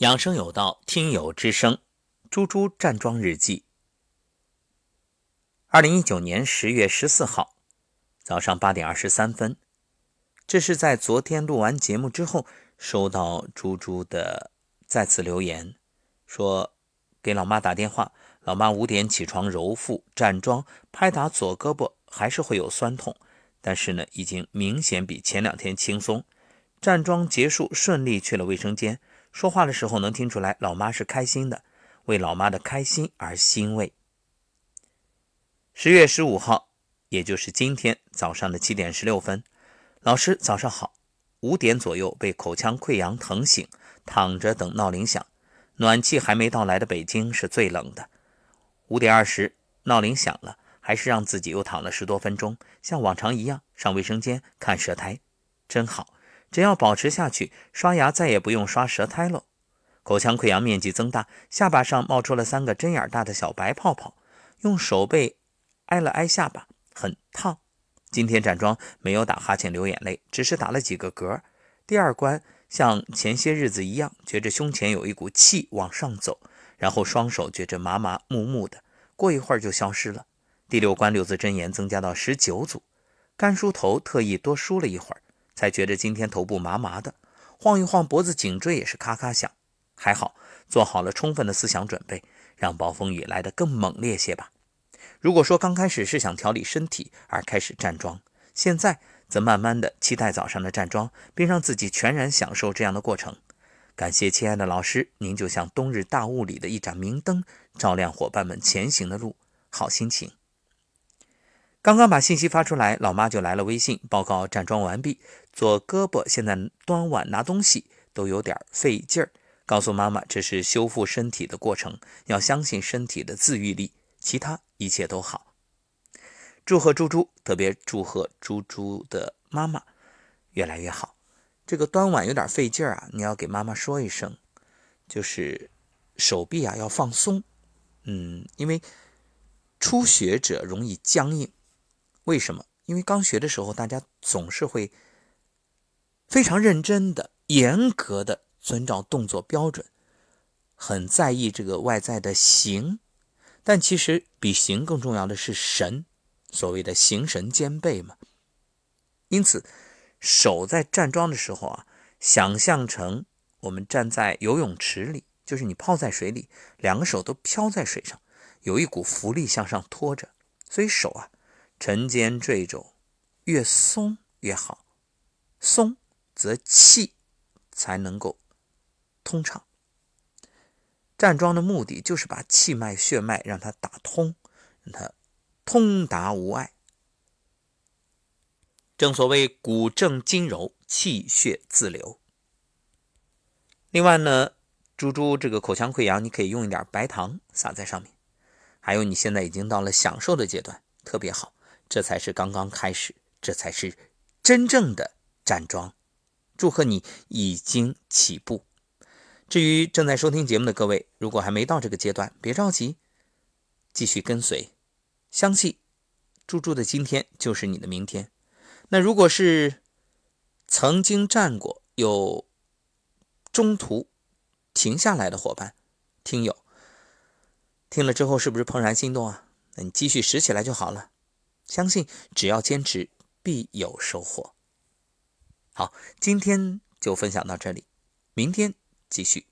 养生有道，听友之声，猪猪站桩日记。二零一九年十月十四号早上八点二十三分，这是在昨天录完节目之后收到猪猪的再次留言，说给老妈打电话，老妈五点起床揉腹站桩，拍打左胳膊还是会有酸痛，但是呢，已经明显比前两天轻松。站桩结束顺利去了卫生间。说话的时候能听出来，老妈是开心的，为老妈的开心而欣慰。十月十五号，也就是今天早上的七点十六分，老师早上好。五点左右被口腔溃疡疼醒，躺着等闹铃响。暖气还没到来的北京是最冷的。五点二十闹铃响了，还是让自己又躺了十多分钟，像往常一样上卫生间看舌苔，真好。只要保持下去，刷牙再也不用刷舌苔了。口腔溃疡面积增大，下巴上冒出了三个针眼大的小白泡泡，用手背挨了挨下巴，很烫。今天站桩没有打哈欠流眼泪，只是打了几个嗝。第二关像前些日子一样，觉着胸前有一股气往上走，然后双手觉着麻麻木木的，过一会儿就消失了。第六关六字真言增加到十九组，干梳头特意多梳了一会儿。才觉得今天头部麻麻的，晃一晃脖子，颈椎也是咔咔响。还好做好了充分的思想准备，让暴风雨来得更猛烈些吧。如果说刚开始是想调理身体而开始站桩，现在则慢慢的期待早上的站桩，并让自己全然享受这样的过程。感谢亲爱的老师，您就像冬日大雾里的一盏明灯，照亮伙伴们前行的路。好心情。刚刚把信息发出来，老妈就来了微信报告站桩完毕。左胳膊现在端碗拿东西都有点费劲儿，告诉妈妈这是修复身体的过程，要相信身体的自愈力，其他一切都好。祝贺猪猪，特别祝贺猪猪的妈妈越来越好。这个端碗有点费劲儿啊，你要给妈妈说一声，就是手臂啊要放松，嗯，因为初学者容易僵硬。为什么？因为刚学的时候，大家总是会非常认真的、严格的遵照动作标准，很在意这个外在的形。但其实比形更重要的是神，所谓的形神兼备嘛。因此，手在站桩的时候啊，想象成我们站在游泳池里，就是你泡在水里，两个手都漂在水上，有一股浮力向上拖着，所以手啊。沉肩坠肘，越松越好，松则气才能够通畅。站桩的目的就是把气脉血脉让它打通，让它通达无碍。正所谓骨正筋柔，气血自流。另外呢，猪猪这个口腔溃疡，你可以用一点白糖撒在上面。还有，你现在已经到了享受的阶段，特别好。这才是刚刚开始，这才是真正的站桩。祝贺你已经起步。至于正在收听节目的各位，如果还没到这个阶段，别着急，继续跟随，相信猪猪的今天就是你的明天。那如果是曾经站过有中途停下来的伙伴、听友，听了之后是不是怦然心动啊？那你继续拾起来就好了。相信只要坚持，必有收获。好，今天就分享到这里，明天继续。